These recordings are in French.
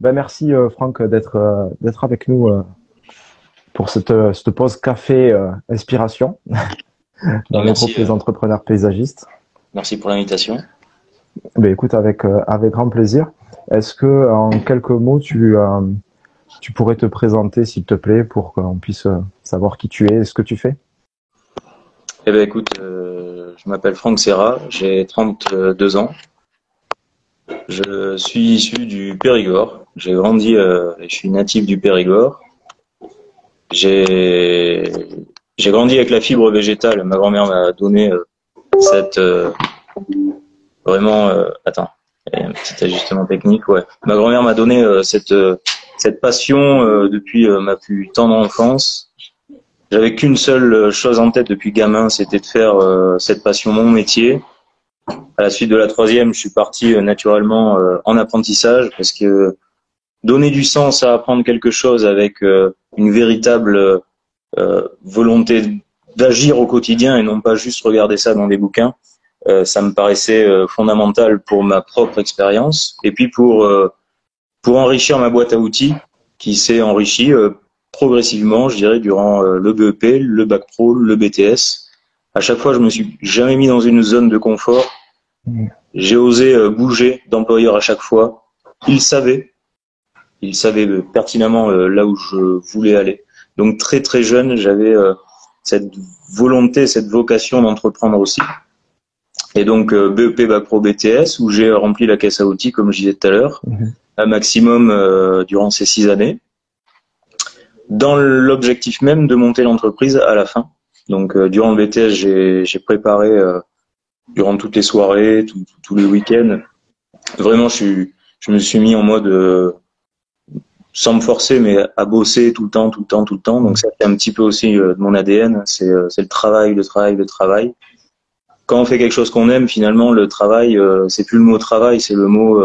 Ben, merci Franck d'être d'être avec nous pour cette, cette pause café inspiration dans les groupes des entrepreneurs paysagistes. Merci pour l'invitation. Ben, écoute, avec, avec grand plaisir. Est-ce que en quelques mots, tu, tu pourrais te présenter, s'il te plaît, pour qu'on puisse savoir qui tu es et ce que tu fais? Eh ben, écoute, je m'appelle Franck Serra, j'ai 32 ans. Je suis issu du Périgord. J'ai grandi, euh, je suis natif du Périgord. J'ai grandi avec la fibre végétale. Ma grand-mère m'a donné euh, cette euh, vraiment. attends, un petit ajustement technique. Ouais, ma grand-mère m'a donné cette cette passion depuis ma plus tendre enfance. J'avais qu'une seule chose en tête depuis gamin, c'était de faire cette passion mon métier. À la suite de la troisième, je suis parti euh, naturellement euh, en apprentissage parce que donner du sens à apprendre quelque chose avec euh, une véritable volonté d'agir au quotidien et non pas juste regarder ça dans des bouquins, ça me paraissait fondamental pour ma propre expérience et puis pour pour enrichir ma boîte à outils qui s'est enrichie progressivement, je dirais, durant le BEP, le Bac Pro, le BTS. À chaque fois, je me suis jamais mis dans une zone de confort j'ai osé euh, bouger d'employeur à chaque fois. Il savait, il savait euh, pertinemment euh, là où je voulais aller. Donc très très jeune, j'avais cette volonté, cette vocation d'entreprendre aussi. Et donc BEP Bac Pro BTS où j'ai rempli la caisse à outils comme je disais tout à l'heure, mhm. un maximum durant ces six années, dans l'objectif même de monter l'entreprise à la fin. Donc durant le BTS, j'ai préparé durant toutes les soirées, tous les week-ends. Vraiment, je, je me suis mis en mode euh, sans me forcer, mais à bosser tout le temps, tout le temps, tout le temps. Donc ça fait un petit peu aussi euh, de mon ADN. C'est euh, le travail, le travail, le travail. Quand on fait quelque chose qu'on aime, finalement, le travail, c'est plus le mot travail, c'est le mot,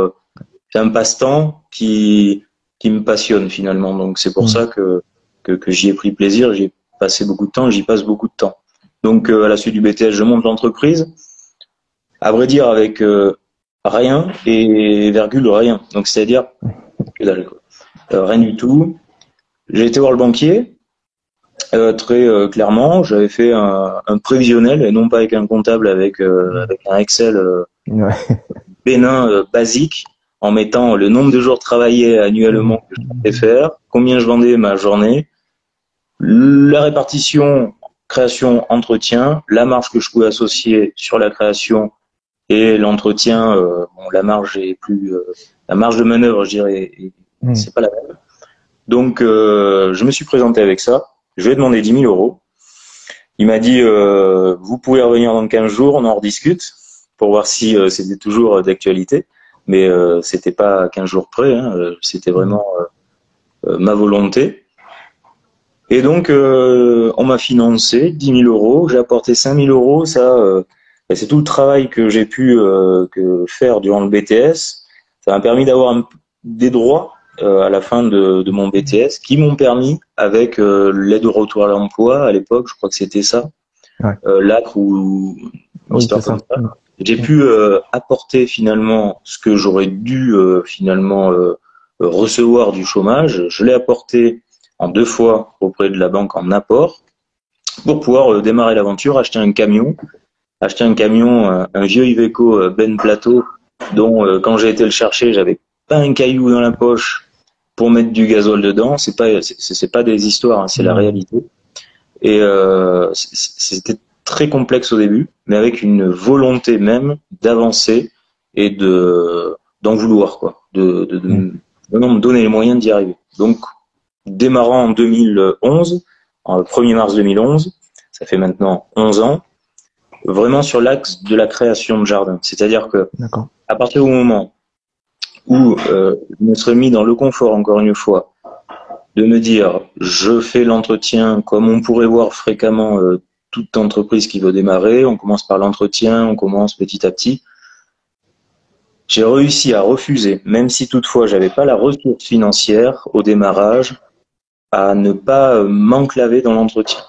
c'est un passe-temps qui qui me passionne finalement. Donc c'est pour mmh. ça que que, que j'y ai pris plaisir. J'y ai passé beaucoup de temps, j'y passe beaucoup de temps. Donc à la suite du BTS, je monte l'entreprise à vrai dire, avec euh, rien et virgule rien. Donc, c'est-à-dire, euh, rien du tout. J'ai été voir le banquier, euh, très clairement. J'avais fait un, prévisionnel et non pas avec un comptable, avec, avec un Excel bénin basique, en mettant le nombre de jours travaillés annuellement que je devais faire, combien je vendais ma journée, la répartition création entretien, la marge que je pouvais associer sur la création et l'entretien, euh, bon, la marge est plus, euh, la marge de manœuvre, je dirais, hmm. c'est pas la même. Donc, euh, je me suis présenté avec ça. Je lui ai demandé 10 000 euros. Il m'a dit, vous pouvez revenir dans 15 jours, on en rediscute pour voir si c'était toujours d'actualité. Mais c'était pas 15 jours près, hein, c'était vraiment ma volonté. Et donc, on m'a financé 10 000 euros. J'ai apporté 5 000 euros. Ça, c'est tout le travail que j'ai pu euh, que faire durant le BTS. Ça m'a permis d'avoir des droits euh, à la fin de, de mon BTS qui m'ont permis, avec euh, l'aide au retour à l'emploi à l'époque, je crois que c'était ça, ouais. l'ACRE ou j'ai pu apporter finalement ce que j'aurais dû finalement recevoir du chômage. Je l'ai apporté en deux fois auprès de la banque en apport pour pouvoir démarrer l'aventure, acheter un camion acheté un camion, un, vieux Iveco euh, Ben Plateau, dont euh, quand j'ai été le chercher, j'avais pas un caillou dans la poche pour mettre du gazole dedans. C'est pas c'est pas des histoires, hein, c'est la réalité. Et euh, c'était très complexe au début, mais avec une volonté même d'avancer et de d'en vouloir quoi, de, de, de, me donner les moyens d'y arriver. Donc démarrant en 2011, en 1er mars 2011, ça fait maintenant 11 ans, vraiment sur l'axe de la création de jardin. C'est-à-dire que à partir du moment où euh, je me serais mis dans le confort, encore une fois, de me dire je fais l'entretien comme on pourrait voir fréquemment euh, toute entreprise qui veut démarrer, on commence par l'entretien, on commence petit à petit. J'ai réussi à refuser, même si toutefois j'avais pas la ressource financière au démarrage, à ne pas euh, m'enclaver dans l'entretien.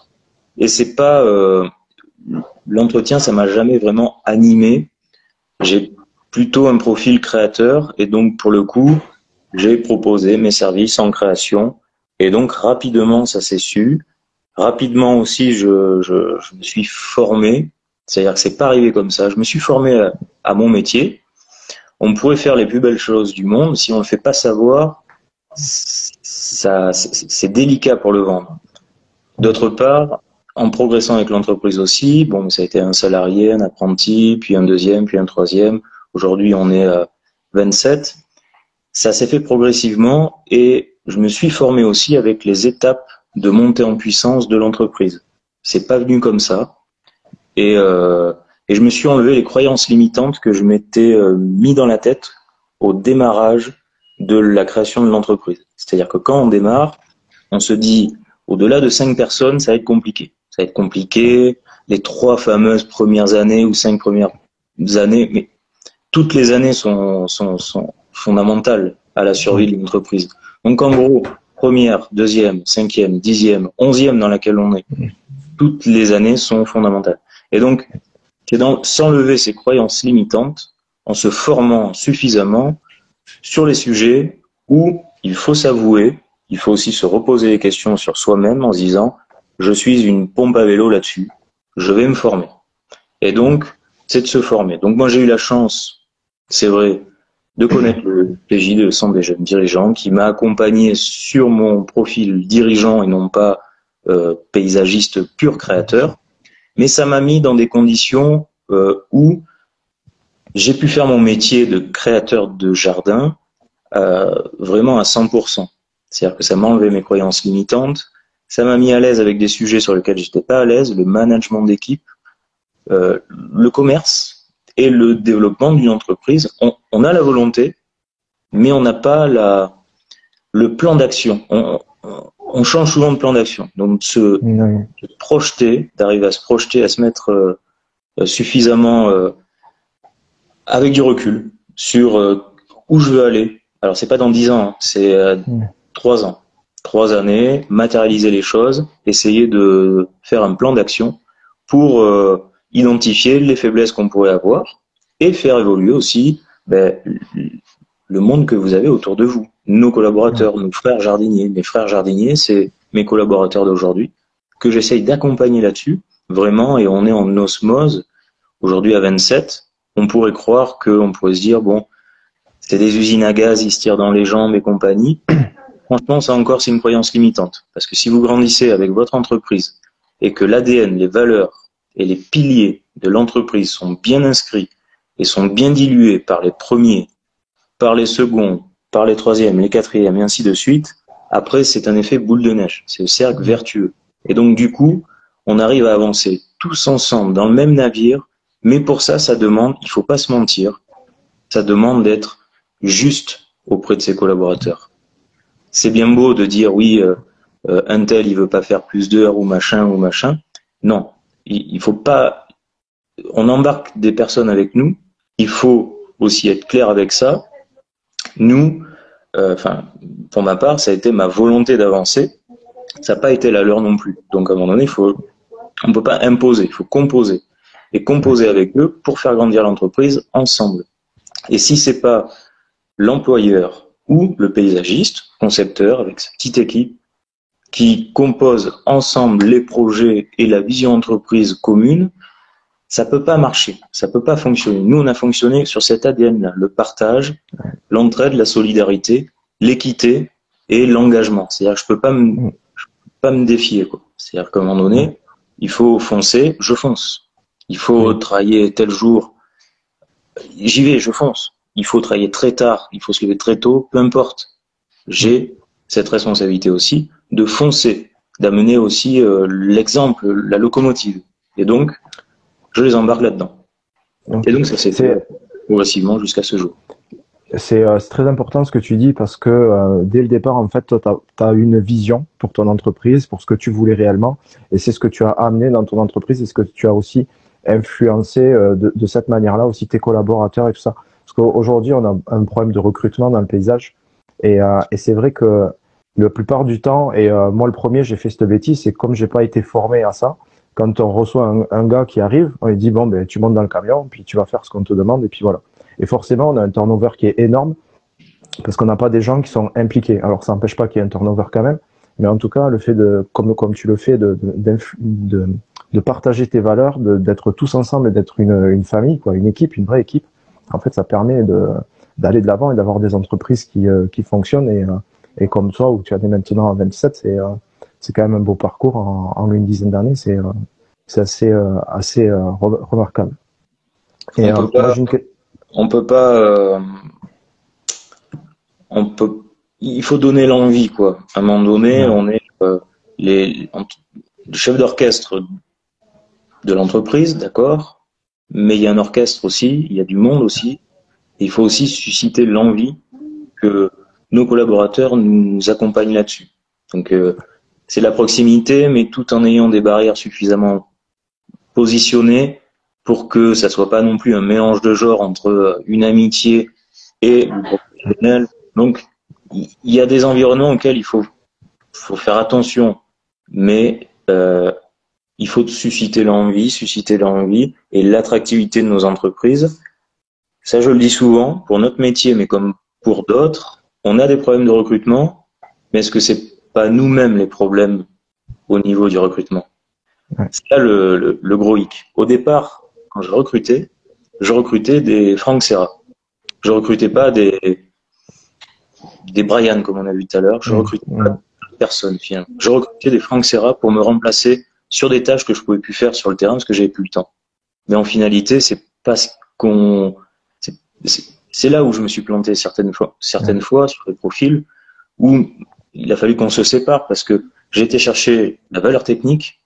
Et c'est pas euh, l'entretien, ça m'a jamais vraiment animé. J'ai plutôt un profil créateur et donc pour le coup, j'ai proposé mes services en création. Et donc, rapidement, ça s'est su. Rapidement aussi, je, me suis formé. C'est-à-dire que c'est pas arrivé comme ça. Je me suis formé à, à, mon métier. On pourrait faire les plus belles choses du monde. Si on le fait pas savoir, ça, c'est délicat pour le vendre. D'autre part, en progressant avec l'entreprise aussi, bon, ça a été un salarié, un apprenti, puis un deuxième, puis un troisième. Aujourd'hui, on est à 27. Ça s'est fait progressivement et je me suis formé aussi avec les étapes de montée en puissance de l'entreprise. C'est pas venu comme ça. Et, euh, je me suis enlevé les croyances limitantes que je m'étais euh, mis dans la tête au démarrage de la création de l'entreprise. C'est-à-dire que quand on démarre, on se dit, au-delà de cinq personnes, ça va être compliqué. Ça va être compliqué. Les trois fameuses premières années ou cinq premières années, mais toutes les années sont, sont, fondamentales à la survie de l'entreprise. Donc en gros, première, deuxième, cinquième, dixième, onzième dans laquelle on est, toutes les années sont fondamentales. Et donc, c'est s'enlever ces croyances limitantes en se formant suffisamment sur les sujets où il faut s'avouer, il faut aussi se reposer les questions sur soi-même en se disant je suis une pompe à vélo là-dessus, je vais me former. Et donc, c'est de se former. Donc moi j'ai eu la chance, c'est vrai, de connaître le PJ, le Centre des jeunes dirigeants, qui m'a accompagné sur mon profil dirigeant et non pas euh, paysagiste pur créateur. Mais ça m'a mis dans des conditions euh, où j'ai pu faire mon métier de créateur de jardin euh, vraiment à 100%. C'est-à-dire que ça m'a enlevé mes croyances limitantes, ça m'a mis à l'aise avec des sujets sur lesquels j'étais pas à l'aise, le management d'équipe, euh, le commerce et le développement d'une entreprise. On, on, a la volonté, mais on n'a pas la, le plan d'action. On, on, change souvent de plan d'action. Donc se, se projeter, d'arriver à se projeter, à se mettre euh, suffisamment euh, avec du recul sur où je veux aller. Alors c'est pas dans dix ans, hein, c'est euh, trois ans trois années, matérialiser les choses, essayer de faire un plan d'action pour euh, identifier les faiblesses qu'on pourrait avoir et faire évoluer aussi ben, le monde que vous avez autour de vous, nos collaborateurs, nos frères jardiniers. Mes frères jardiniers, c'est mes collaborateurs d'aujourd'hui que j'essaye d'accompagner là-dessus, vraiment, et on est en osmose. Aujourd'hui à 27, on pourrait croire qu'on pourrait se dire, bon, c'est des usines à gaz, ils se tirent dans les jambes et compagnie. Franchement, ça encore, c'est une croyance limitante. Parce que si vous grandissez avec votre entreprise et que l'ADN, les valeurs et les piliers de l'entreprise sont bien inscrits et sont bien dilués par les premiers, par les seconds, par les troisièmes, les quatrièmes et ainsi de suite, après, c'est un effet boule de neige. C'est le cercle vertueux. Et donc, du coup, on arrive à avancer tous ensemble dans le même navire. Mais pour ça, ça demande, il faut pas se mentir, ça demande d'être juste auprès de ses collaborateurs c'est bien beau de dire oui, euh, euh, un tel il veut pas faire plus d'heures ou machin ou machin. Non, il, il faut pas. On embarque des personnes avec nous. Il faut aussi être clair avec ça. Nous, euh, enfin, pour ma part, ça a été ma volonté d'avancer. Ça n'a pas été la leur non plus. Donc à un moment donné, faut, on peut pas imposer, il faut composer et composer avec eux pour faire grandir l'entreprise ensemble. Et si c'est pas l'employeur ou le paysagiste, concepteur, avec sa petite équipe, qui compose ensemble les projets et la vision entreprise commune, ça peut pas marcher, ça peut pas fonctionner. Nous, on a fonctionné sur cet ADN-là, le partage, l'entraide, la solidarité, l'équité et l'engagement. C'est-à-dire que je peux pas me, je peux pas me défier, quoi. C'est-à-dire qu'à un moment donné, il faut foncer, je fonce. Il faut travailler tel jour, j'y vais, je fonce il faut travailler très tard, il faut se lever très tôt, peu importe. J'ai cette responsabilité aussi de foncer, d'amener aussi euh, l'exemple, la locomotive. Et donc, je les embarque là-dedans. Et donc, ça s'est fait progressivement jusqu'à ce jour. Euh, c'est très important ce que tu dis parce que euh, dès le départ, en fait, tu as, une vision pour ton entreprise, pour ce que tu voulais réellement. Et c'est ce que tu as amené dans ton entreprise et ce que tu as aussi influencé de, de, cette manière-là aussi tes collaborateurs et tout ça. Qu'aujourd'hui, on a un problème de recrutement dans le paysage. Et, euh, et c'est vrai que la plupart du temps, et euh, moi le premier, j'ai fait cette bêtise, c'est comme j'ai pas été formé à ça, quand on reçoit un, un, gars qui arrive, on lui dit bon ben tu montes dans le camion, puis tu vas faire ce qu'on te demande, et puis voilà. Et forcément, on a un turnover qui est énorme. parce qu'on n'a pas des gens qui sont impliqués. Alors ça n'empêche pas qu'il y ait un turnover quand même, mais en tout cas le fait de, comme comme tu le fais, de de, de, de partager tes valeurs, d'être tous ensemble et d'être une, une famille, quoi, une équipe, une vraie équipe. En fait, ça permet de d'aller de l'avant et d'avoir des entreprises qui euh, qui fonctionnent et euh, et comme toi où tu en es maintenant à 27, c'est euh, c'est quand même un beau parcours en, en une dizaine d'années. C'est c'est assez assez remarquable. Et on, peut pas, on peut pas on peut, il faut donner l'envie, quoi. À un moment donné, on est euh, les, le chef d'orchestre de l'entreprise, d'accord, mais il y a un orchestre aussi, il y a du monde aussi. il faut aussi susciter l'envie que nos collaborateurs nous accompagnent là-dessus. Donc, euh, c'est la proximité, mais tout en ayant des barrières suffisamment positionnées pour que ça soit pas non plus un mélange de genre entre euh, une amitié et le professionnel donc, il y a des environnements auxquels il faut, faut faire attention, mais euh, il faut susciter l'envie, susciter l'envie et l'attractivité de nos entreprises. Ça, je le dis souvent, pour notre métier, mais comme pour d'autres, on a des problèmes de recrutement, mais est-ce que c'est pas nous-mêmes les problèmes au niveau du recrutement? C'est là le, le, gros hic. Au départ, quand je recrutais, je recrutais des Frank Serra. Je recrutais pas des, des Brian, comme on a vu tout à l'heure. Je recrutais mmh. personne, finalement. Je recrutais des Frank Serra pour me remplacer sur des tâches que je pouvais plus faire sur le terrain parce que j'avais plus le temps. Mais en finalité, c'est parce qu'on, c'est là où je me suis planté certaines fois, certaines fois sur les profils où il a fallu qu'on se sépare parce que j'ai été chercher la valeur technique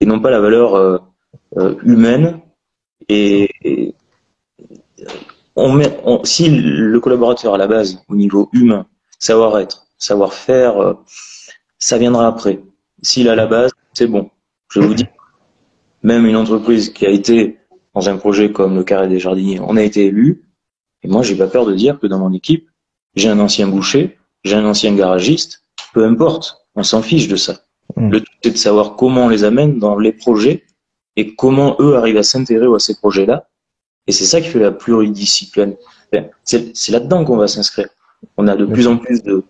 et non pas la valeur euh, euh, humaine et, on met, si le collaborateur à la base, au niveau humain, savoir-être, savoir-faire, euh, ça viendra après. S'il a la base, c'est bon. Je vous dis, même une entreprise qui a été dans un projet comme le Carré des Jardiniers, on a été élu. Et moi, j'ai pas peur de dire que dans mon équipe, j'ai un ancien boucher, j'ai un ancien garagiste, peu importe, on s'en fiche de ça. Mm. Le tout, c'est de savoir comment on les amène dans les projets et comment eux arrivent à s'intégrer à ces projets-là et c'est ça qui fait la pluridiscipline. C'est là-dedans qu'on va s'inscrire. On a de plus en plus de,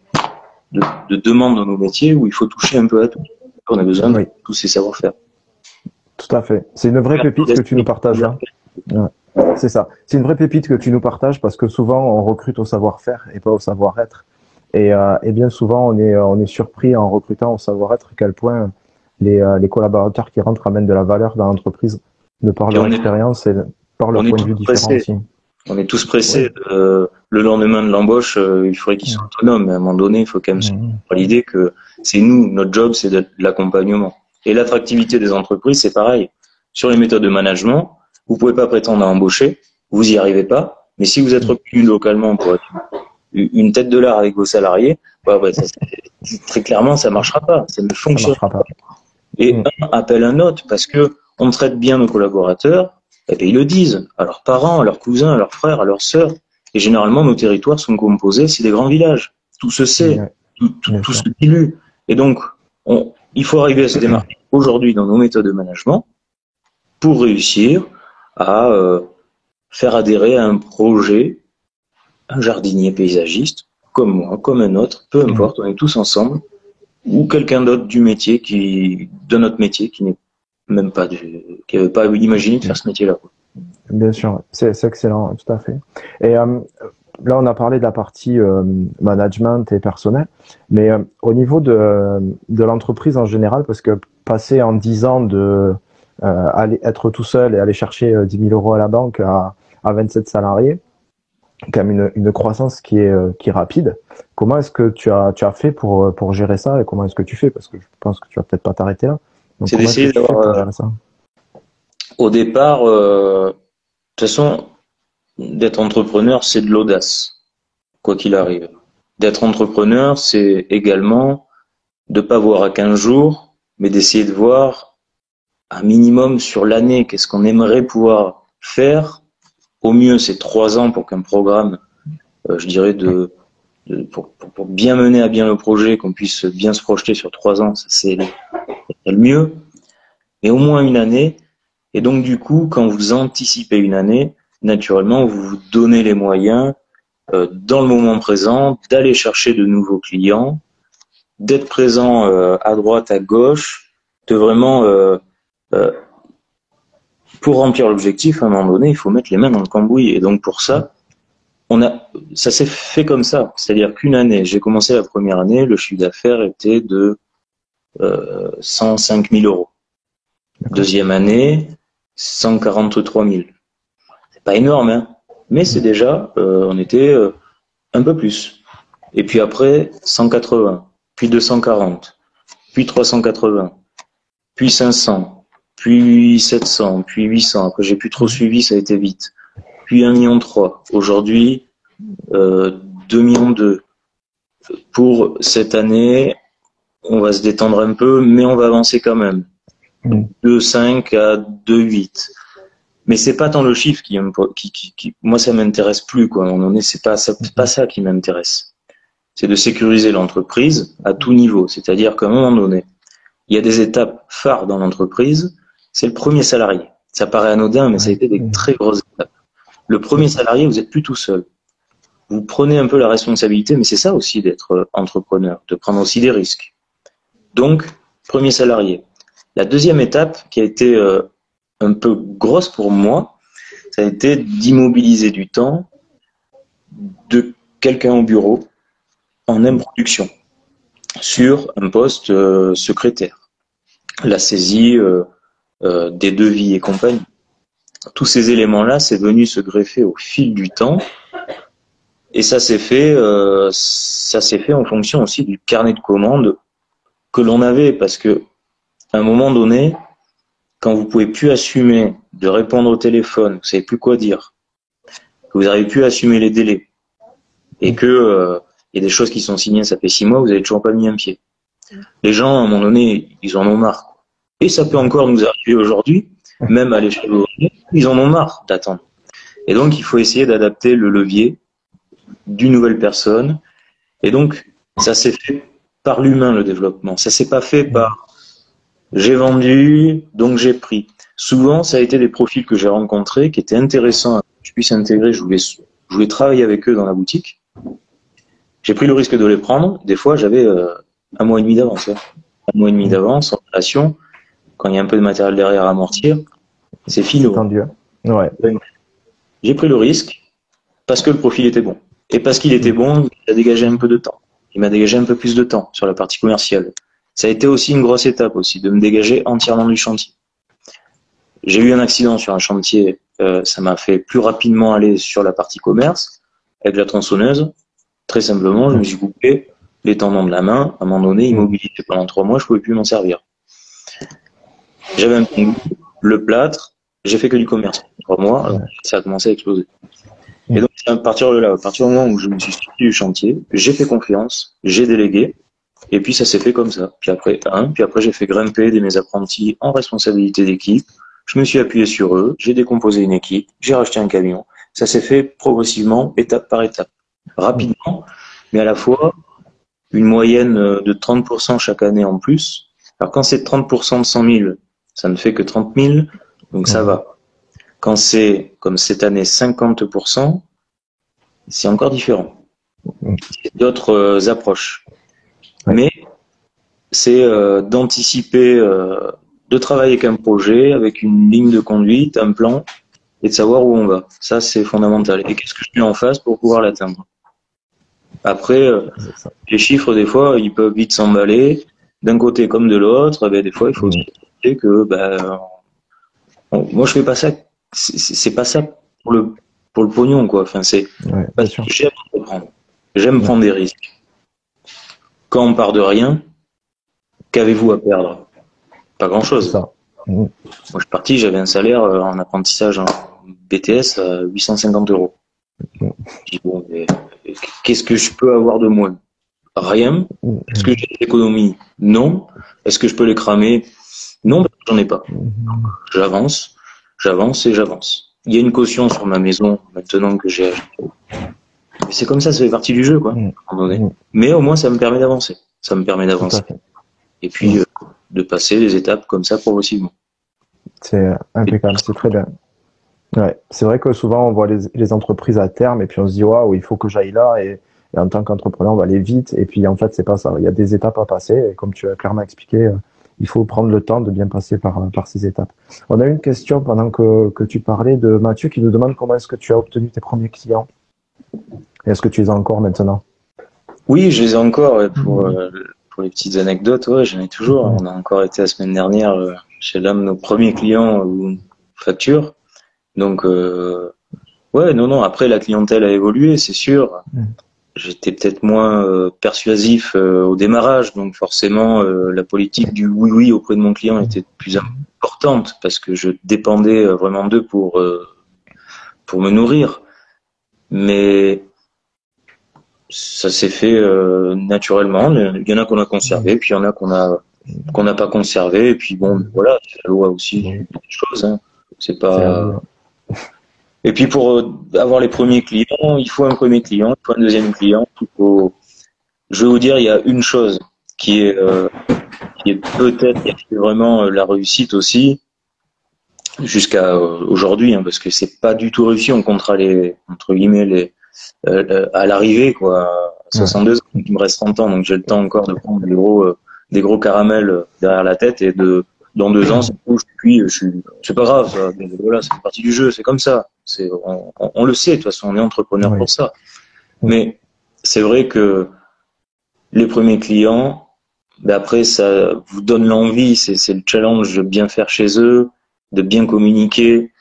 de, demandes dans nos métiers où il faut toucher un peu à tout. On a besoin de tous ces savoir-faire. Tout à fait. C'est une vraie pépite que tu nous partages là. C'est ça. C'est une vraie pépite que tu nous partages parce que souvent on recrute au savoir-faire et pas au savoir-être. Et, euh, et, bien souvent on est, on est surpris en recrutant au savoir-être à quel point les, euh, les collaborateurs qui rentrent amènent de la valeur dans l'entreprise de par leur expérience et par leur point de vue différent On est tous pressés. Euh, le lendemain de l'embauche, euh, il faudrait qu'ils soient autonomes. Mais à un moment donné, il faut quand même se mmh. l'idée que c'est nous, notre job, c'est de l'accompagnement. Et l'attractivité des entreprises, c'est pareil. Sur les méthodes de management, vous pouvez pas prétendre à embaucher, vous y arrivez pas. Mais si vous êtes reconnu localement pour être une tête de l'art avec vos salariés, bah, bah, très clairement, ça marchera pas. Ça ne fonctionnera pas. Et mmh. un appelle un autre parce que on traite bien nos collaborateurs, eh bien, ils le disent à leurs parents, à leurs cousins, à leurs frères, à leurs sœurs. Et généralement, nos territoires sont composés, c'est des grands villages. Tout se sait, tout, se dilue. Et donc, on, il faut arriver à se démarquer aujourd'hui dans nos méthodes de management pour réussir à euh, faire adhérer à un projet, un jardinier paysagiste, comme moi, comme un autre, peu importe, on est tous ensemble, ou quelqu'un d'autre du métier qui, de notre métier qui n'est même pas du, qui n'avait pas imaginé de faire ce métier-là. Bien sûr, c'est excellent, tout à fait. Et euh, là, on a parlé de la partie euh, management et personnel, mais euh, au niveau de, de l'entreprise en général, parce que passer en 10 ans de aller être tout seul et aller chercher 10 000 euros à la banque à, à 27 salariés, quand même une, une croissance qui est, qui est rapide. Comment est-ce que tu as, tu as fait pour, pour gérer ça et comment est-ce que tu fais? Parce que je pense que tu vas peut-être pas t'arrêter là. C'est d'essayer d'avoir. Euh, au départ, euh, de toute façon, d'être entrepreneur, c'est de l'audace, quoi qu'il arrive. D'être entrepreneur, c'est également de pas voir à 15 jours, mais d'essayer de voir un minimum sur l'année, qu'est-ce qu'on aimerait pouvoir faire? Au mieux, c'est trois ans pour qu'un programme, euh, je dirais, de, pour, pour, bien mener à bien le projet, qu'on puisse bien se projeter sur trois ans, c'est le mieux, mais au moins une année. Et donc, du coup, quand vous anticipez une année, naturellement, vous vous donnez les moyens euh, dans le moment présent, d'aller chercher de nouveaux clients, d'être présent euh, à droite, à gauche, de vraiment euh, pour remplir l'objectif, à un moment donné, il faut mettre les mains dans le cambouis. Et donc pour ça, on a, ça s'est fait comme ça. C'est-à-dire qu'une année, j'ai commencé la première année, le chiffre d'affaires était de 105 000 euros. Deuxième année, 143 000. C'est pas énorme, hein mais c'est déjà, euh, on était euh, un peu plus. Et puis après, 180, puis 240, puis 380, puis 500, puis 700, puis 800. Après, j'ai plus trop suivi, ça a été vite. Puis 1 million 3. Aujourd'hui, euh, 2 millions 2. Pour cette année, on va se détendre un peu, mais on va avancer quand même. 2,5 mm. à 2,8 mais c'est pas tant le chiffre qui, qui, qui, qui moi ça m'intéresse plus quoi. On est, c'est pas c'est pas ça qui m'intéresse. C'est de sécuriser l'entreprise à tout niveau. C'est-à-dire qu'à un moment donné, il y a des étapes phares dans l'entreprise. C'est le premier salarié. Ça paraît anodin, mais ça a été des très grosses étapes. Le premier salarié, vous êtes plus tout seul. Vous prenez un peu la responsabilité, mais c'est ça aussi d'être entrepreneur, de prendre aussi des risques. Donc, premier salarié. La deuxième étape qui a été euh, un peu grosse pour moi, ça a été d'immobiliser du temps de quelqu'un au bureau en improduction sur un poste euh, secrétaire. La saisie euh, des devis et compagnie. Tous ces éléments-là, c'est venu se greffer au fil du temps. Et ça s'est fait, ça s'est fait en fonction aussi du carnet de commandes que l'on avait, parce que à un moment donné, quand vous pouvez plus assumer de répondre au téléphone, vous savez plus quoi dire, que vous n'arrivez plus à assumer les délais, et que euh, il y a des choses qui sont signées, ça fait six mois, vous n'avez toujours pas mis un pied. Les gens, à un moment donné, ils en ont marre. Et ça peut encore nous arriver aujourd'hui, même à l'échelle ils en ont marre d'attendre. Et donc, il faut essayer d'adapter le levier d'une nouvelle personne. Et donc, ça s'est fait par l'humain, le développement. Ça s'est pas fait par j'ai vendu, donc j'ai pris. Souvent, ça a été des profils que j'ai rencontrés qui étaient intéressants que je puisse intégrer. Je voulais, je voulais travailler avec eux dans la boutique. J'ai pris le risque de les prendre. Des fois, j'avais euh, un mois et demi d'avance. Hein. Un mois et demi d'avance en relation. Quand il y a un peu de matériel derrière à amortir, c'est fini. Hein. Ouais. J'ai pris le risque parce que le profil était bon. Et parce qu'il était bon, il a dégagé un peu de temps. Il m'a dégagé un peu plus de temps sur la partie commerciale. Ça a été aussi une grosse étape aussi, de me dégager entièrement du chantier. J'ai eu un accident sur un chantier, euh, ça m'a fait plus rapidement aller sur la partie commerce avec la tronçonneuse. Très simplement, je me suis coupé les tendons de la main. À un moment donné, immobilisé pendant trois mois, je pouvais plus m'en servir. J'avais un le plâtre, j'ai fait que du commerce. Trois mois, ça a commencé à exploser. Et donc, à partir de là, à partir du moment où je me suis sorti du chantier, j'ai fait confiance, j'ai délégué, et puis ça s'est fait comme ça. Puis après, un, puis après j'ai fait grimper des mes apprentis en responsabilité d'équipe. Je me suis appuyé sur eux, j'ai décomposé une équipe, j'ai racheté un camion. Ça s'est fait progressivement, étape par étape, rapidement, mais à la fois une moyenne de 30% chaque année en plus. Alors quand c'est 30% de 100 000, ça ne fait que 30 000, donc ça va. Quand c'est comme cette année 50%, c'est encore différent. D'autres euh, approches. Mais c'est euh, d'anticiper, euh, de travailler avec un projet, avec une ligne de conduite, un plan, et de savoir où on va. Ça, c'est fondamental. Et qu'est-ce que je mets en face pour pouvoir l'atteindre? Après, euh, les chiffres, des fois, ils peuvent vite s'emballer, d'un côté comme de l'autre. Eh des fois, il faut se dire que, ben, moi, je fais pas ça. C'est pas ça pour le pour le pognon, quoi. Enfin, c'est j'aime prendre. J'aime prendre des risques quand on part de rien, qu'avez-vous à perdre? Pas grand-chose. Moi, je suis parti, j'avais un salaire euh, en apprentissage en BTS à 850 euros. bon, qu'est-ce que je peux avoir de moins? Rien. Est-ce que j'ai des économies Non. Est-ce que je peux les cramer? Non, j'en ai pas. J'avance, j'avance et j'avance. Il y a une caution sur ma maison maintenant que j'ai c'est comme ça, ça fait partie du jeu, quoi. Mm. Mm. Mais au moins, ça me permet d'avancer. Ça me permet d'avancer. Et puis, mm. euh, de passer les étapes comme ça progressivement. C'est impeccable, c'est très bien. Ouais, c'est vrai que souvent on voit les, les, entreprises à terme et puis on se dit waouh, il faut que j'aille là et, en tant qu'entrepreneur on va aller vite et puis en fait c'est pas ça. Il y a des étapes à passer et comme tu as clairement expliqué, euh, il faut prendre le temps de bien passer par, par ces étapes. On a une question pendant que, que tu parlais de Mathieu qui nous demande comment est-ce que tu as obtenu tes premiers clients est-ce que tu les as encore maintenant? Oui, je les ai encore pour, euh, pour les petites anecdotes, ouais, j'en ai toujours. On a encore été la semaine dernière euh, chez l'un de nos premiers clients ou facture. Donc, euh, ouais, non, non. Après, la clientèle a évolué, c'est sûr. Mm. J'étais peut-être moins euh, persuasif euh, au démarrage, donc forcément, euh, la politique du oui, oui auprès de mon client était plus importante parce que je dépendais vraiment d'eux pour pour me nourrir. Mais ça s'est fait naturellement. Il y en a qu'on a conservé, puis il y en a qu'on a qu'on n'a pas conservé. Et puis bon, voilà, la loi aussi, des choses. Hein. C'est pas. Et puis pour euh, avoir les premiers clients, il faut un premier client, il faut un deuxième client. faut... Je vais vous dire, il y a une chose qui est, euh, qui est peut-être vraiment euh, la réussite aussi, jusqu'à aujourd'hui, hein, parce que c'est pas du tout réussi. On comptera les entre guillemets les à l'arrivée quoi. 62 ans, il me reste 30 ans, donc j'ai le temps encore de prendre des gros des gros caramels derrière la tête et de dans deux ans, c'est puis je suis, c'est pas grave, ça. voilà, c'est partie du jeu, c'est comme ça. C'est, on, on, le sait, de toute façon, on est entrepreneur pour ça. Mais c'est vrai que les premiers clients, ben après, ça vous donne l'envie, c'est, c'est le challenge de bien faire chez eux, de bien communiquer.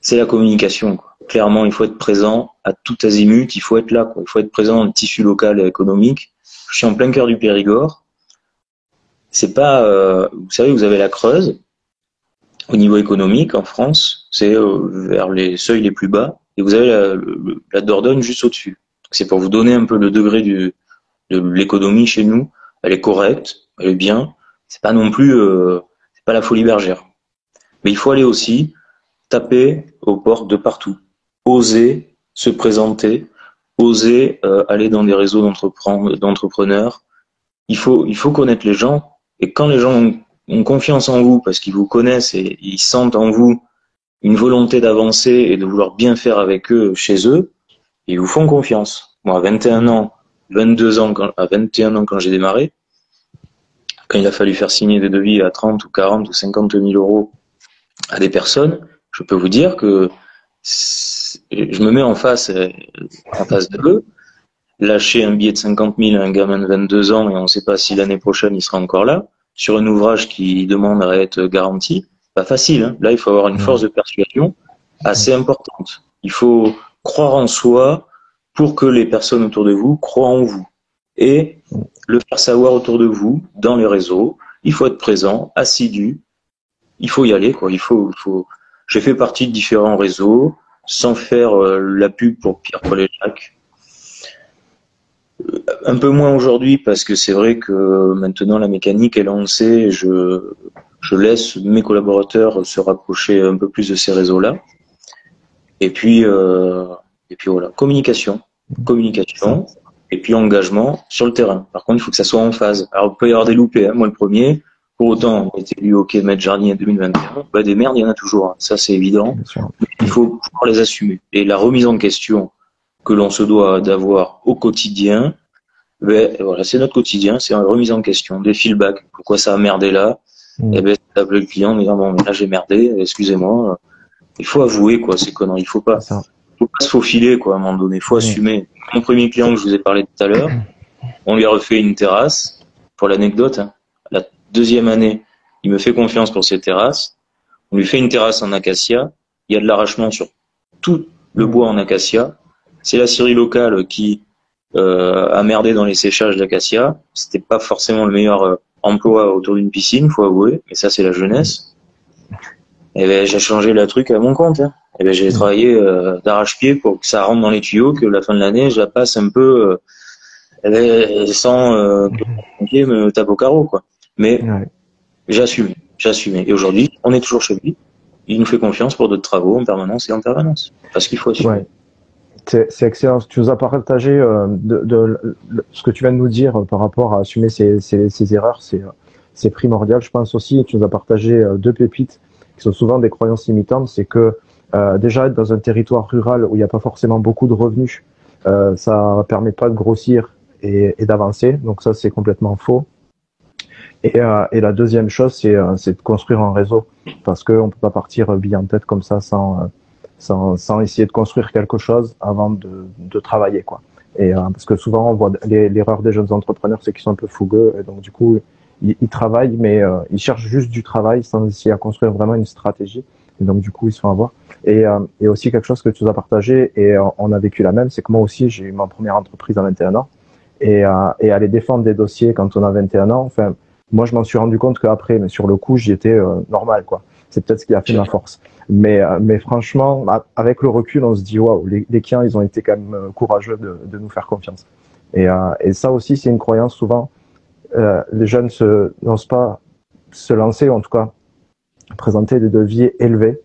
C'est la communication. Quoi. Clairement, il faut être présent à tout azimut, il faut être là. Quoi. Il faut être présent dans le tissu local et économique. Je suis en plein cœur du Périgord c'est pas, euh, vous savez, vous avez la Creuse au niveau économique en France, c'est euh, vers les seuils les plus bas, et vous avez la, Dordogne juste au-dessus. C'est pour vous donner un peu le degré du, de l'économie chez nous. Elle est correcte, elle est bien. C'est pas non plus, euh, c'est pas la folie bergère. Mais il faut aller aussi taper aux portes de partout, oser se présenter, oser aller dans des réseaux d'entrepreneurs. Il faut, il faut connaître les gens et quand les gens ont, confiance en vous parce qu'ils vous connaissent et ils sentent en vous une volonté d'avancer et de vouloir bien faire avec eux chez eux, ils vous font confiance. Moi, à 21 ans, 22 ans, quand, à 21 ans quand j'ai démarré, quand il a fallu faire signer des devis à 30 ou 40 ou 50 000 euros à des personnes, je peux vous dire que je me mets en face, en face de eux, lâcher un billet de 50 000 à un gamin de 22 ans et on ne sait pas si l'année prochaine il sera encore là, sur un ouvrage qui demande à être garanti, pas facile. Hein. Là, il faut avoir une force de persuasion assez importante. Il faut croire en soi pour que les personnes autour de vous croient en vous et le faire savoir autour de vous dans les réseaux. Il faut être présent, assidu. Il faut y aller, quoi. Il faut, il faut. J'ai fait partie de différents réseaux sans faire euh, la pub pour Pierre Paul et Jacques un peu moins aujourd'hui parce que c'est vrai que maintenant la mécanique est lancée. Je, je laisse mes collaborateurs se rapprocher un peu plus de ces réseaux-là. Et puis, euh, et puis voilà, communication, communication, et puis engagement sur le terrain. Par contre, il faut que ça soit en phase. Alors, il peut y avoir des loupés. Hein. Moi, le premier. Pour autant, on était élu OK Maître Jardinier 2021. Bah, des merdes, il y en a toujours. Hein. Ça, c'est évident. Il faut pouvoir les assumer. Et la remise en question que l'on se doit d'avoir au quotidien, ben, voilà, c'est notre quotidien, c'est une remise en question, des feedbacks. Pourquoi ça a merdé là mm. Et eh ben, le client, mais bon, là j'ai merdé, excusez-moi. Il faut avouer quoi, ces conneries. Il faut pas, faut pas se faufiler quoi à un moment donné. Il faut mm. assumer. Mon premier client que je vous ai parlé tout à l'heure, on lui a refait une terrasse. Pour l'anecdote, hein. la deuxième année, il me fait confiance pour ses terrasses. On lui fait une terrasse en acacia. Il y a de l'arrachement sur tout le bois en acacia. C'est la scierie locale qui euh, a merdé dans les séchages d'acacia. C'était pas forcément le meilleur euh, emploi autour d'une piscine, faut avouer, mais ça c'est la jeunesse. Et ben j'ai changé le truc à mon compte. Hein. Et ben j'ai travaillé euh, d'arrache-pied pour que ça rentre dans les tuyaux, que la fin de l'année je la passe un peu euh, eh ben, sans euh, que me tape au carreau quoi. Mais j'ai assumé, j'ai assumé. Et aujourd'hui, on est toujours chez lui il nous fait confiance pour d'autres travaux en permanence et en permanence. Parce qu'il faut assumer. Ouais. C'est excellent. Tu nous as partagé euh, de, de, ce que tu viens de nous dire par rapport à assumer ses, ses, ses erreurs. C'est primordial, je pense aussi. tu nous as partagé euh, deux pépites qui sont souvent des croyances limitantes. C'est que Euh, déjà, être dans un territoire rural où il n'y a pas forcément beaucoup de revenus, euh, ça permet pas de grossir et, et d'avancer. Donc ça, c'est complètement faux. Et, euh, et, la deuxième chose, c'est euh, de construire un réseau, parce qu'on ne peut pas partir bille en tête comme ça sans, euh, sans, sans, essayer de construire quelque chose avant de, de travailler. Quoi. Et, euh, parce que souvent, on voit l'erreur des jeunes entrepreneurs, c'est qu'ils sont un peu fougueux, et donc du coup, ils, ils travaillent, mais euh, ils cherchent juste du travail sans essayer à construire vraiment une stratégie. Et donc du coup, ils se font avoir. Et, et aussi quelque chose que tu as partagé, et on a vécu la même, c'est que moi aussi, j'ai eu ma première entreprise à 21 ans, et, et aller défendre des dossiers quand on a 21 ans, enfin moi, je m'en suis rendu compte qu'après, mais sur le coup, j'y étais euh, normal, quoi. C'est peut-être ce qui a fait ma force. Mais, euh, mais franchement, avec le recul, on se dit, waouh, les, les clients, ils ont été quand même euh, courageux de, de nous faire confiance. Et, et ça aussi, c'est une croyance souvent. les jeunes se n'osent pas se lancer, en tout cas, présenter des devis élevés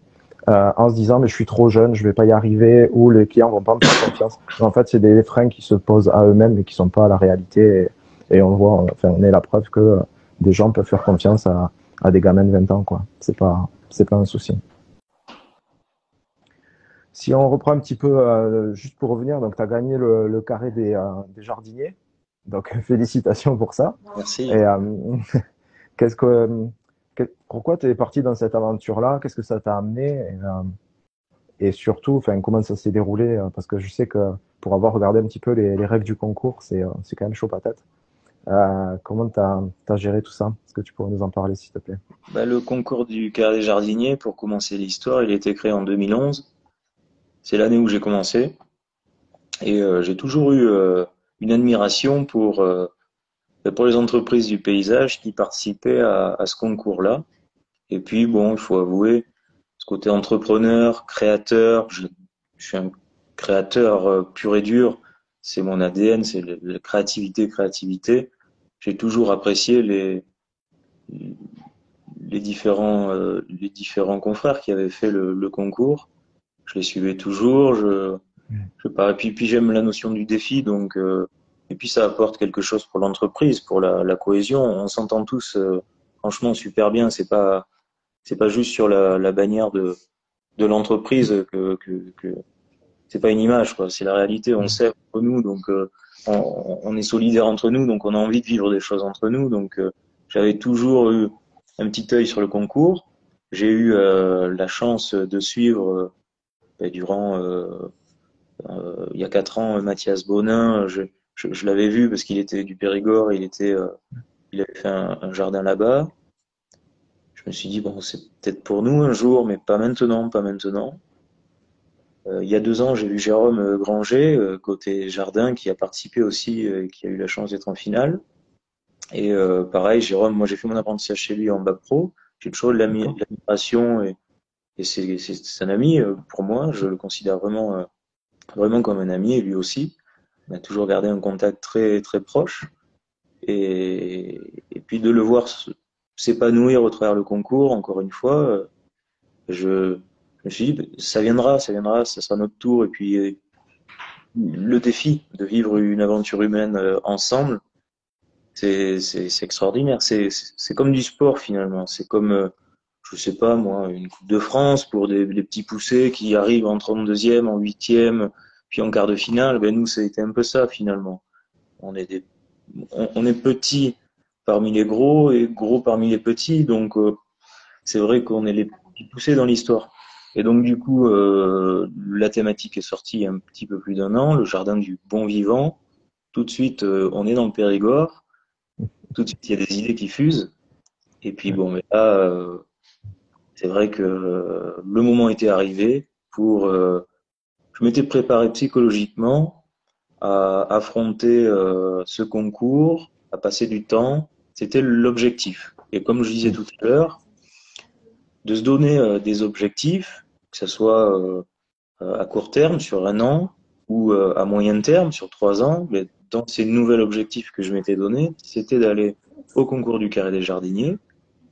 en se disant mais je suis trop jeune, je vais pas y arriver ou les clients vont pas me faire confiance. En fait, c'est des freins qui se posent à eux-mêmes et qui sont pas à la réalité. Et, et on voit, enfin, on est la preuve que des gens peuvent faire confiance à, à des gamins de 20 ans, quoi. C'est pas, c'est pas un souci. Si on reprend un petit peu, euh, juste pour revenir, donc tu as gagné le, le carré des, euh, des, jardiniers. Donc félicitations pour ça. Merci. Et euh, qu'est-ce que, pourquoi tu es parti dans cette aventure-là? Qu'est-ce que ça t'a amené? Et, et, surtout, enfin, comment ça s'est déroulé? Parce que je sais que pour avoir regardé un petit peu les, les règles du concours, c'est c'est quand même chaud patate. Euh, comment tu as, géré tout ça? Est-ce que tu pourrais nous en parler, s'il te plaît? Bah, Le concours du carré des jardiniers, pour commencer l'histoire, il a été créé en 2011. C'est l'année où j'ai commencé. Et euh, j'ai toujours eu euh, une admiration pour, les entreprises du paysage qui participaient à, ce concours-là. Et puis, bon, il faut avouer, ce côté entrepreneur, créateur, je, je suis un créateur pur et dur c'est mon ADN, c'est la créativité, créativité. J'ai toujours apprécié les les différents euh, les différents confrères qui avaient fait le, le, concours. Je les suivais toujours. Je je pas. Et puis puis j'aime la notion du défi, donc euh, et puis ça apporte quelque chose pour l'entreprise, pour la, la, cohésion. On s'entend tous euh, franchement super bien. C'est pas c'est pas juste sur la, la bannière de de l'entreprise que, que, que c'est pas une image, quoi. C'est la réalité. On mm. sait entre nous, donc euh, on, est solidaires entre nous, donc on a envie de vivre des choses entre nous. Donc euh, j'avais toujours eu un petit œil sur le concours. J'ai eu euh, la chance de suivre ben, durant il y a quatre ans Mathias Bonin. Je, l'avais vu parce qu'il était du Périgord, il il avait fait un, un jardin là-bas. Je me suis dit bon, c'est peut-être pour nous un jour, mais pas maintenant, pas maintenant. Euh, il y a deux ans, j'ai vu Jérôme euh, Granger, euh, côté jardin, qui a participé aussi, qui a eu la chance d'être en finale. Et pareil, Jérôme, moi j'ai fait mon apprentissage chez lui en bac pro. J'ai toujours de l'admiration et, et c'est un ami pour moi. Je le considère vraiment, vraiment comme un ami et lui aussi. On a toujours gardé un contact très, très proche. Et, et puis de le voir s'épanouir au travers le concours, encore une fois, je, je me suis dit, ça viendra, ça viendra, ça sera notre tour. Et puis, euh, le défi de vivre une aventure humaine euh, ensemble, c'est extraordinaire. C'est comme du sport finalement. C'est comme, euh, je sais pas moi, une Coupe de France pour des, des petits poussés qui arrivent en 32e, en 8e, puis en quart de finale. Ben nous, c'était un peu ça finalement. On est des, on, on, est petits parmi les gros et gros parmi les petits. Donc, c'est vrai qu'on est les petits poussés dans l'histoire. Et donc du coup, euh, la thématique est sortie il y a un petit peu plus d'un an, le jardin du bon vivant. Tout de suite, euh, on est dans le Périgord. Tout de suite, il y a des idées qui fusent. Et puis bon, mais là, euh, c'est vrai que le moment était arrivé pour. je m'étais préparé psychologiquement à affronter ce concours, à passer du temps. C'était l'objectif. Et comme je disais tout à l'heure, de se donner des objectifs, que ce soit euh, à court terme, sur un an, ou euh, à moyen terme, sur trois ans. Mais dans ces nouveaux objectifs que je m'étais donné, c'était d'aller au concours du carré des jardiniers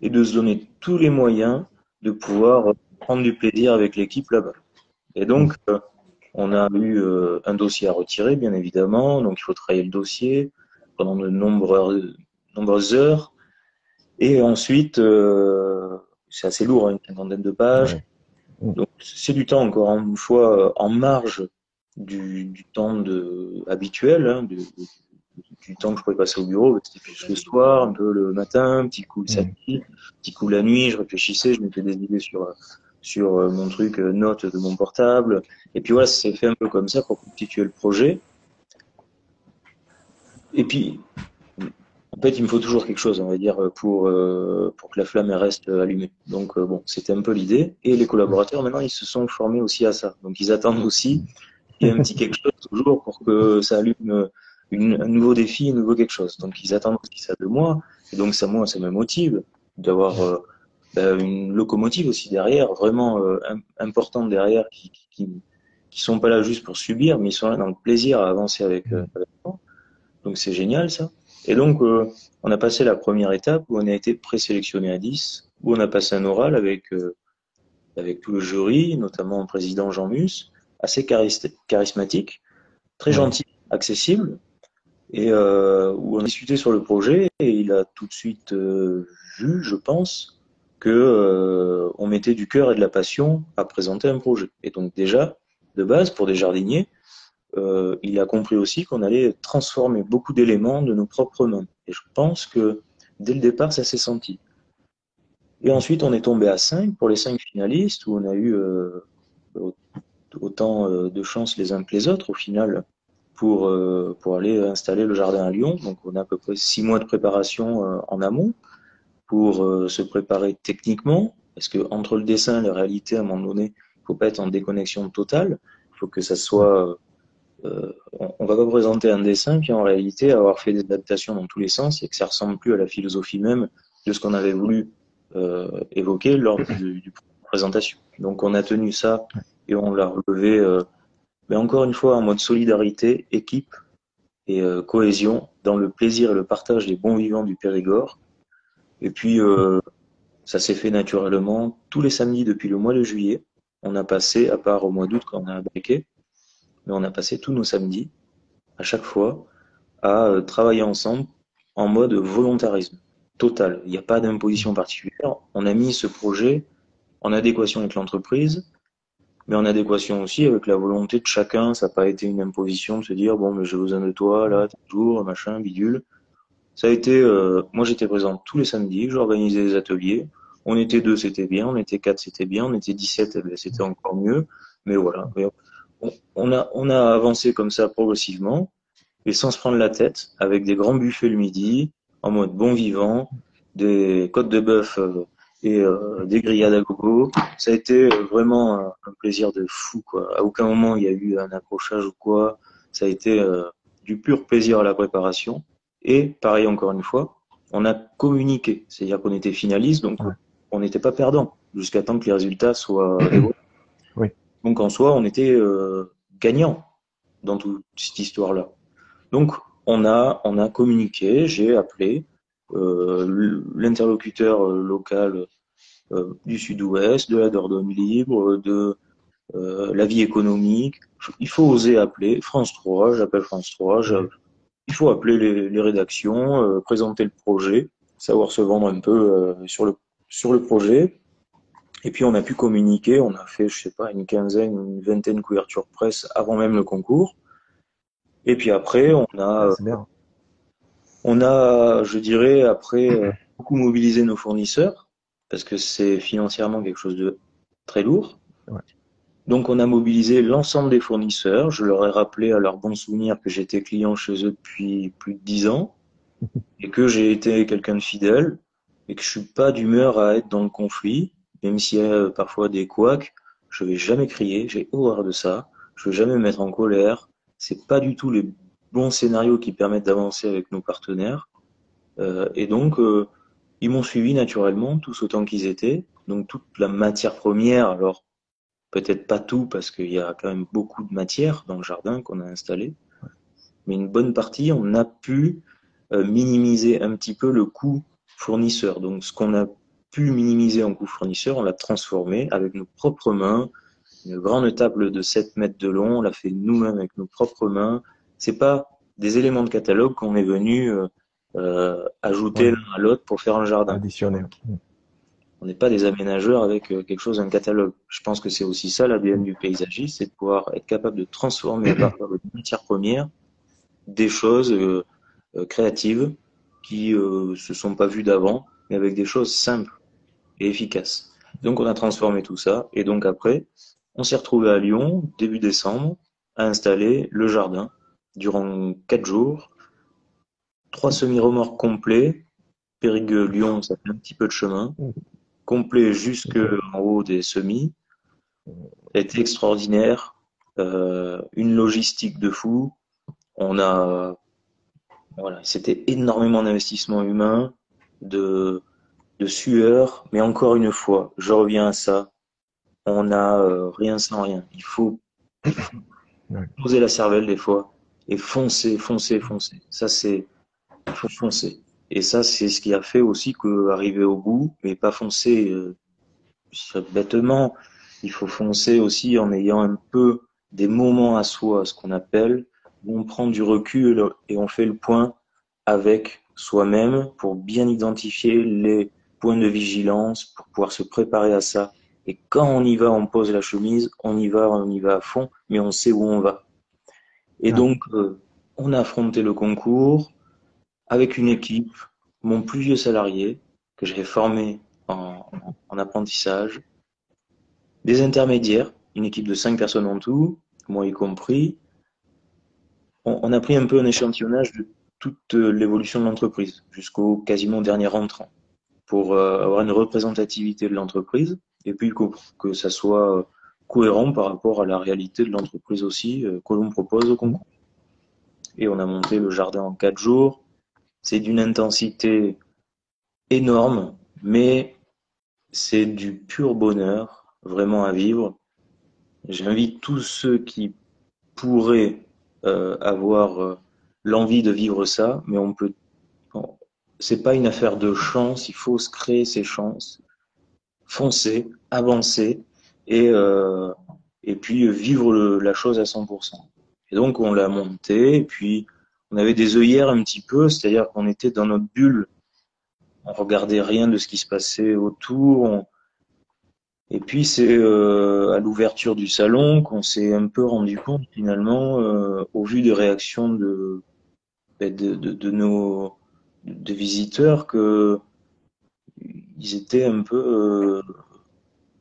et de se donner tous les moyens de pouvoir prendre du plaisir avec l'équipe là-bas. Et donc, on a eu un dossier à retirer, bien évidemment. Donc, il faut travailler le dossier pendant de nombreuses, nombreuses heures. Et ensuite, c'est assez lourd, hein, une cinquantaine de pages. Mm. Donc c'est du temps encore une fois en marge du, du temps de, habituel, hein, du, du, temps que je pouvais passer au bureau, c'était plus le soir, un peu le matin, un petit coup le samedi, petit coup la nuit, je réfléchissais, je mettais des idées sur sur euh, mon truc euh, note de mon portable, et puis voilà, ça s'est fait un peu comme ça pour constituer le projet. Et puis, en fait, il me faut toujours quelque chose, on va dire, pour, euh, pour que la flamme reste allumée. Donc, bon, c'était un peu l'idée. Et les collaborateurs, maintenant, ils se sont formés aussi à ça. Donc, ils attendent aussi qu'il y ait un petit quelque chose toujours pour que ça allume un nouveau défi, un nouveau quelque chose. Donc, ils attendent aussi ça de moi. Et donc, ça, moi, ça me motive d'avoir euh, ben, une locomotive aussi derrière, vraiment euh, importante derrière, qui, qui, sont pas là juste pour subir, mais ils sont là dans le plaisir à avancer avec, euh, avec moi. Donc, c'est génial, ça. Et donc, euh, on a passé la première étape où on a été présélectionné à 10, où on a passé un oral avec, euh, avec tout le jury, notamment le président Jean Mus, assez charismatique, très gentil, accessible, et euh, où on a discuté sur le projet, et il a tout de suite vu, je pense, que on mettait du cœur et de la passion à présenter un projet. Et donc déjà, de base, pour des jardiniers, euh, il a compris aussi qu'on allait transformer beaucoup d'éléments de nos propres mains. Et je pense que dès le départ, ça s'est senti. Et ensuite, on est tombé à 5 pour les 5 finalistes, où on a eu euh, autant euh, de chances les uns que les autres au final pour, pour aller installer le jardin à Lyon. Donc on a à peu près 6 mois de préparation en amont pour se préparer techniquement, parce que entre le dessin et la réalité, à un moment donné, il faut pas être en déconnexion totale. Il faut que ça soit euh, on, va pas présenter un dessin qui en réalité avoir fait des adaptations dans tous les sens et que ça ressemble plus à la philosophie même de ce qu'on avait voulu euh, évoquer lors du, du, présentation. Donc on a tenu ça et on l'a relevé, euh, mais encore une fois en mode solidarité, équipe et cohésion dans le plaisir et le partage des bons vivants du Périgord. Et puis ça s'est fait naturellement tous les samedis depuis le mois de juillet. On a passé, à part au mois d'août quand on a briqué, mais on a passé tous nos samedis, à chaque fois, à euh, travailler ensemble en mode volontarisme total. Il n'y a pas d'imposition particulière. On a mis ce projet en adéquation avec l'entreprise, mais en adéquation aussi avec la volonté de chacun. Ça n'a pas été une imposition de se dire bon, mais j'ai besoin de toi là, toujours, machin, bidule. Ça a été, euh, moi j'étais présent tous les samedis, j'organisais des ateliers. On était deux, c'était bien. On était quatre, c'était bien. On était 17, eh ben, c'était encore mieux. Mais voilà on a, on a avancé comme ça progressivement et sans se prendre la tête, avec des grands buffets le midi, en mode bon vivant, des côtes de bœuf euh, et euh, des grillades à gogo. Ça a été euh, vraiment un, plaisir de fou, quoi. À aucun moment il y a eu un accrochage ou quoi. Ça a été du pur plaisir à la préparation. Et pareil encore une fois, on a communiqué, c'est-à-dire qu'on était finaliste, donc on n'était pas perdant jusqu'à temps que les résultats soient donc en soi, on était euh, gagnant dans toute cette histoire-là. Donc on a, on a communiqué, j'ai appelé euh, l'interlocuteur local euh, du Sud-Ouest, de la Dordogne libre, de euh, la vie économique. Il faut oser appeler France 3, j'appelle France 3, il faut appeler les, rédactions, euh, présenter le projet, savoir se vendre un peu euh, sur le projet, et puis on a pu communiquer, on a fait, je sais pas, une quinzaine, une vingtaine de couvertures presse avant même le concours. Et puis après, on a, on a, je dirais, après euh, beaucoup mobilisé nos fournisseurs parce que c'est financièrement quelque chose de très lourd. Ouais. Donc on a mobilisé l'ensemble des fournisseurs. Je leur ai rappelé à leur bon souvenir que j'étais client chez eux depuis plus de dix ans et que j'ai été quelqu'un de fidèle et que je suis pas d'humeur à être dans le conflit même s'il y a euh, parfois des couacs, je vais jamais crier, j'ai horreur de ça, je vais jamais me mettre en colère. C'est pas du tout les bons scénarios qui permettent d'avancer avec nos partenaires. Euh, et donc, euh, ils m'ont suivi naturellement, tous autant qu'ils étaient. Donc toute la matière première, alors peut-être pas tout parce qu'il y a quand même beaucoup de matière dans le jardin qu'on a installé, mais une bonne partie, on a pu minimiser un petit peu le coût fournisseur. Donc ce qu'on a pu minimiser en coût fournisseur, on l'a transformé avec nos propres mains. Une grande table de 7 mètres de long, on l'a fait nous-mêmes avec nos propres mains. C'est pas des éléments de catalogue qu'on est venu euh, euh, ajouter l'un à l'autre pour faire un jardin. Additionner. n'est pas des aménageurs avec euh, quelque chose, un catalogue. Je pense que c'est aussi ça l'ADN du paysagiste, c'est de pouvoir être capable de transformer à partir de matières premières des choses euh, créatives qui euh, se sont pas vues d'avant, mais avec des choses simples et efficaces. Donc on a transformé tout ça, et donc après, on s'est retrouvé à Lyon, début décembre, à installer le jardin durant quatre jours, trois semi-remorques complets, Périgueux-Lyon, ça fait un petit peu de chemin, complet jusqu'en haut des semis, était extraordinaire, euh, une logistique de fou, on a, voilà, c'était énormément d'investissement humain, de, de sueur, mais encore une fois, je reviens à ça, on n'a euh, rien sans rien. Il faut poser la cervelle des fois et foncer, foncer, foncer. Ça, c'est, il faut foncer. Et ça, c'est ce qui a fait aussi que arriver au bout, mais pas foncer euh, bêtement. Il faut foncer aussi en ayant un peu des moments à soi, ce qu'on appelle, où on prend du recul et on fait le point avec soi-même pour bien identifier les points de vigilance, pour pouvoir se préparer à ça. Et quand on y va, on pose la chemise, on y va, on y va à fond, mais on sait où on va. Et donc, euh, on a affronté le concours avec une équipe, mon plus vieux salarié, que j'avais formé en, en, apprentissage, des intermédiaires, une équipe de cinq personnes en tout, moi y compris. On, on a pris un peu un échantillonnage de toute l'évolution de l'entreprise jusqu'au quasiment dernier rentrant pour euh, avoir une représentativité de l'entreprise et puis que, ça soit euh, cohérent par rapport à la réalité de l'entreprise aussi euh, que l'on propose au concours. Et on a monté le jardin en quatre jours. C'est d'une intensité énorme, mais c'est du pur bonheur vraiment à vivre. J'invite tous ceux qui pourraient euh, avoir euh, l'envie de vivre ça, mais on peut. C'est pas une affaire de chance. Il faut se créer ses chances, foncer, avancer et, euh, et puis vivre le, la chose à 100%. Et donc on l'a monté, puis on avait des œillères un petit peu, c'est-à-dire qu'on était dans notre bulle, on regardait rien de ce qui se passait autour. On... Et puis c'est euh, à l'ouverture du salon qu'on s'est un peu rendu compte finalement, euh, au vu des réactions de, ben, de, de, de nos de visiteurs, que ils étaient un peu euh,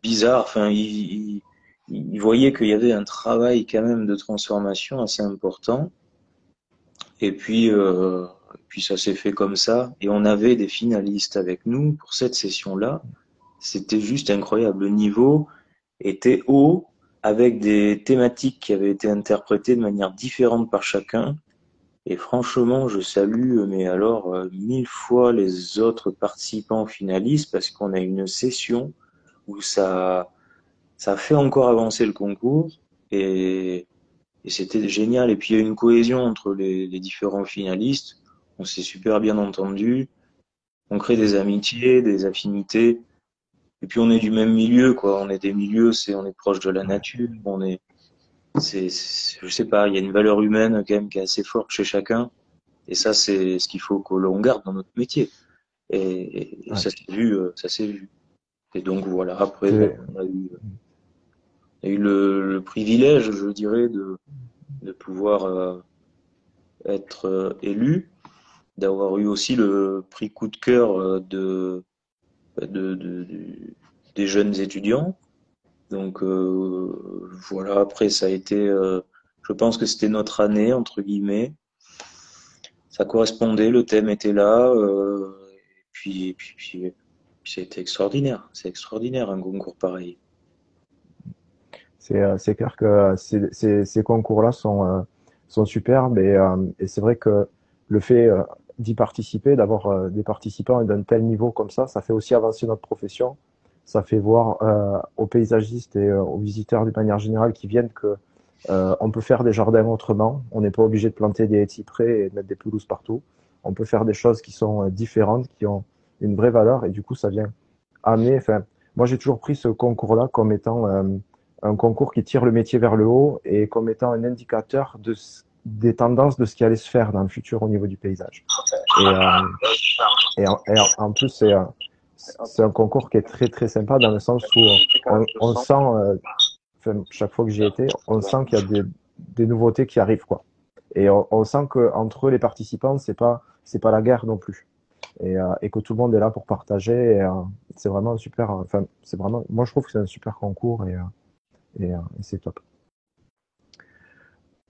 bizarre. Enfin, il, il, voyait qu'il y avait un travail quand même de transformation assez important. Et puis, euh, puis ça s'est fait comme ça. Et on avait des finalistes avec nous pour cette session-là. C'était juste incroyable. Le niveau était haut, avec des thématiques qui avaient été interprétées de manière différente par chacun. Et franchement, je salue, mais alors, euh, mille fois les autres participants finalistes parce qu'on a une session où ça, ça fait encore avancer le concours et, et c'était génial. Et puis il y a une cohésion entre les, les différents finalistes. On s'est super bien entendu. On crée des amitiés, des affinités. Et puis on est du même milieu, quoi. On est des milieux, c'est on est proche de la nature. On est, c'est, je sais pas, il y a une valeur humaine quand même qui est assez forte chez chacun. Et ça, c'est ce qu'il faut que l'on garde dans notre métier. Et, et ouais. ça s'est vu, euh, ça s'est vu. Et donc voilà, après, on a eu, on a eu le, le, privilège, je dirais, de, de pouvoir euh, être euh, élu, d'avoir eu aussi le prix coup de cœur de, de, de, de des jeunes étudiants. Donc euh, voilà, après ça a été, euh, je pense que c'était notre année, entre guillemets. Ça correspondait, le thème était là, euh, et puis, puis, puis c'était extraordinaire. C'est extraordinaire un concours pareil. C'est clair que ces, concours-là sont, superbes et, et c'est vrai que le fait d'y participer, d'avoir des participants d'un tel niveau comme ça, ça fait aussi avancer notre profession. Ça fait voir euh, aux paysagistes et aux visiteurs de manière générale qui viennent que euh, on peut faire des jardins autrement. On n'est pas obligé de planter des cyprès et de mettre des pelouses partout. On peut faire des choses qui sont différentes, qui ont une vraie valeur et du coup ça vient amener. Enfin, moi j'ai toujours pris ce concours-là comme étant euh, un concours qui tire le métier vers le haut et comme étant un indicateur de des tendances de ce qui allait se faire dans le futur au niveau du paysage. Et, euh, et, en, et en, plus c'est c'est un concours qui est très très sympa dans le sens où on, sent, chaque fois que j'y étais, on sent qu'il y a des, nouveautés qui arrivent quoi. Et on, on sent que entre les participants, c'est pas c'est pas la guerre non plus. Et, euh, que tout le monde est là pour partager. Euh, c'est vraiment super. Enfin, c'est vraiment. Moi, je trouve que c'est un super concours et, euh, et, et c'est top.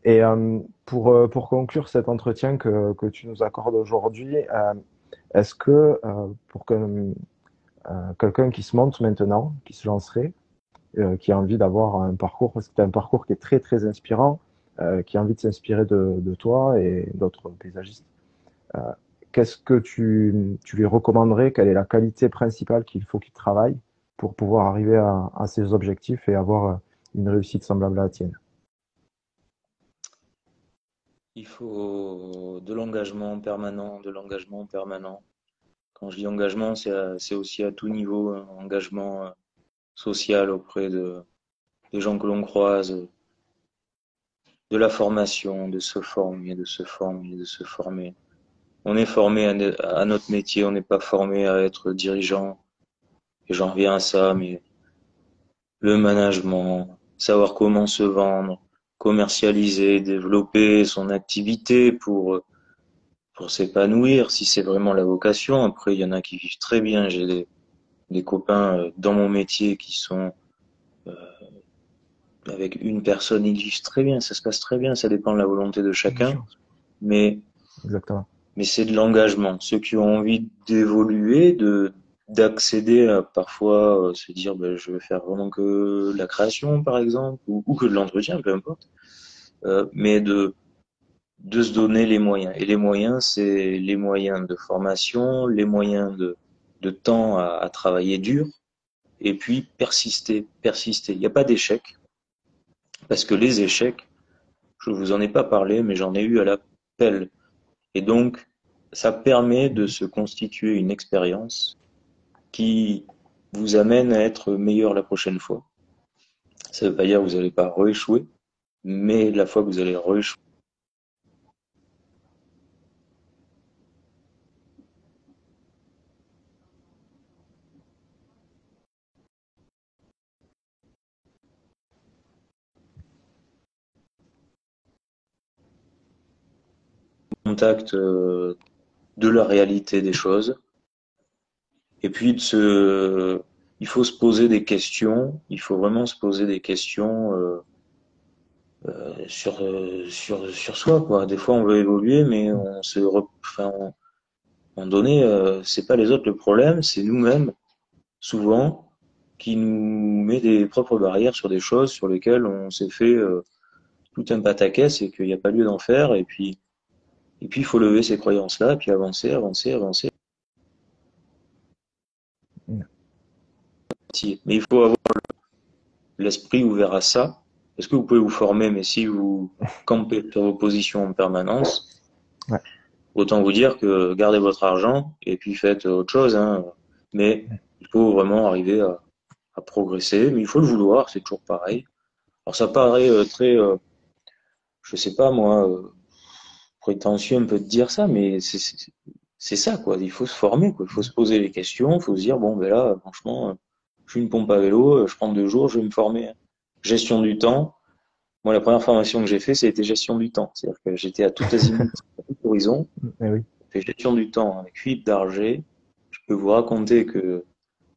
Et pour pour conclure cet entretien que que tu nous accordes aujourd'hui, est-ce que pour que quelqu'un qui se monte maintenant, qui se lancerait, qui a envie d'avoir un parcours, parce que c'est un parcours qui est très très inspirant, qui a envie de s'inspirer de, toi et d'autres paysagistes, qu'est-ce que tu, tu, lui recommanderais? Quelle est la qualité principale qu'il faut qu'il travaille pour pouvoir arriver à, à, ses objectifs et avoir une réussite semblable à la tienne? Il faut de l'engagement permanent, de l'engagement permanent. Quand je dis engagement, c'est aussi à tout niveau, un engagement euh, social auprès de, des gens que l'on croise, de la formation, de se former, de se former, de se former on est formé à, notre métier, on n'est pas formé à être dirigeant. Et j'en reviens à ça, mais le management, savoir comment se vendre, commercialiser, développer son activité pour pour s'épanouir, si c'est vraiment la vocation. Après, il y en a qui vivent très bien. J'ai des, des copains euh, dans mon métier qui sont euh, avec une personne, ils vivent très bien, ça se passe très bien, ça dépend de la volonté de chacun. Mais Exactement mais c'est de l'engagement. Ceux qui ont envie d'évoluer, de d'accéder à parfois euh, se dire ben, je veux faire vraiment que la création par exemple ou, que de l'entretien peu importe euh, mais de de se donner les moyens. Et les moyens c'est les moyens de formation les moyens de de temps à, travailler dur et puis persister persister. Il n'y a pas d'échec parce que les échecs je vous en ai pas parlé mais j'en ai eu à la pelle et donc, ça permet de se constituer une expérience qui vous amène à être meilleur la prochaine fois. Ça ne veut pas dire que vous n'allez pas rééchouer, mais la fois que vous allez rééchouer, contact euh, de la réalité des choses. Et puis il faut se poser des questions. Il faut vraiment se poser des questions euh, euh, sur sur sur soi. Quoi. Des fois, on veut évoluer, mais on se, enfin, on, à un donné, c'est pas les autres le problème, c'est nous-mêmes souvent qui nous met des propres barrières sur des choses sur lesquelles on s'est fait tout un pataquès et qu'il n'y a pas lieu d'en faire. Et puis et puis, il faut lever ces croyances-là, et puis avancer, avancer, avancer. Mais il faut avoir l'esprit ouvert à ça. Est-ce que vous pouvez vous former, mais si vous campez sur vos positions en permanence, autant vous dire que gardez votre argent et puis faites autre chose. Hein. Mais il faut vraiment arriver à, progresser, mais il faut le vouloir, c'est toujours pareil. Alors ça paraît euh, très, euh, je sais pas moi, euh, prétentieux un peu de dire ça, mais c'est ça, quoi. Il faut se former, quoi. Il faut se poser les questions, il faut se dire, bon, ben là, franchement, je suis une pompe à vélo, je prends deux jours, je vais me former. Gestion du temps. Moi, la première formation que j'ai fait, c'était gestion du temps. C'est-à-dire que j'étais à tout azimut, à tout horizon. Eh oui. Fait gestion du temps avec Philippe Darger. Je peux vous raconter que,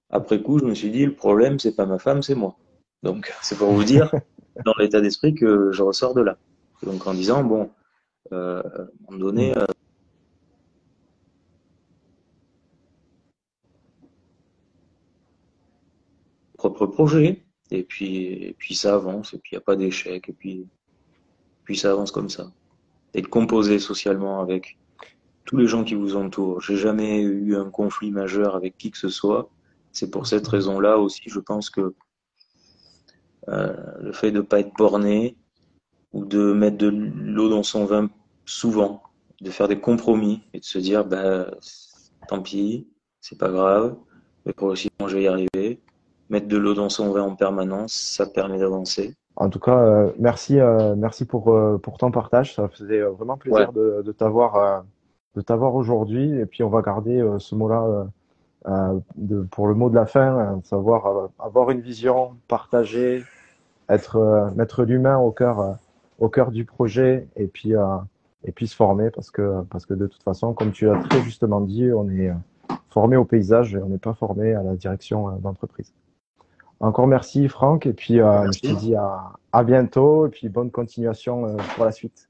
après coup, je me suis dit, le problème, c'est pas ma femme, c'est moi. Donc, c'est pour vous dire, dans l'état d'esprit que je ressors de là. Donc, en disant, bon, euh, à un moment donné, euh, propre projet, et puis, et puis ça avance, et puis il n'y a pas d'échec, et puis, puis ça avance comme ça. Et de composer socialement avec tous les gens qui vous entourent. J'ai jamais eu un conflit majeur avec qui que ce soit. C'est pour cette raison-là aussi, je pense que euh, le fait de ne pas être borné ou de mettre de l'eau dans son vin souvent, de faire des compromis et de se dire, bah, tant pis, c'est pas grave, mais progressivement je vais y arriver. Mettre de l'eau dans son vin en permanence, ça permet d'avancer. En tout cas, euh, merci, euh, merci pour, euh, pour ton partage. Ça faisait vraiment plaisir de, de t'avoir de t'avoir aujourd'hui. Et puis on va garder ce mot-là pour le mot de la fin, savoir avoir une vision, partager, être mettre l'humain au cœur au cœur du projet et puis et puis se former parce que parce que de toute façon, comme tu as très justement dit, on est formé au paysage et on n'est pas formé à la direction d'entreprise. Encore merci Franck et puis je te dis à, à bientôt et puis bonne continuation pour la suite.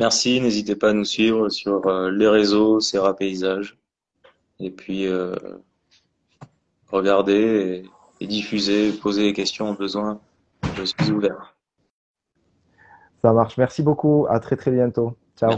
Merci, n'hésitez pas à nous suivre sur euh, les réseaux, Serra Paysage. Et puis, euh, regardez et, diffusez, posez les questions au besoin. Je suis ouvert. Ça marche. Merci beaucoup. À très très bientôt. Ciao.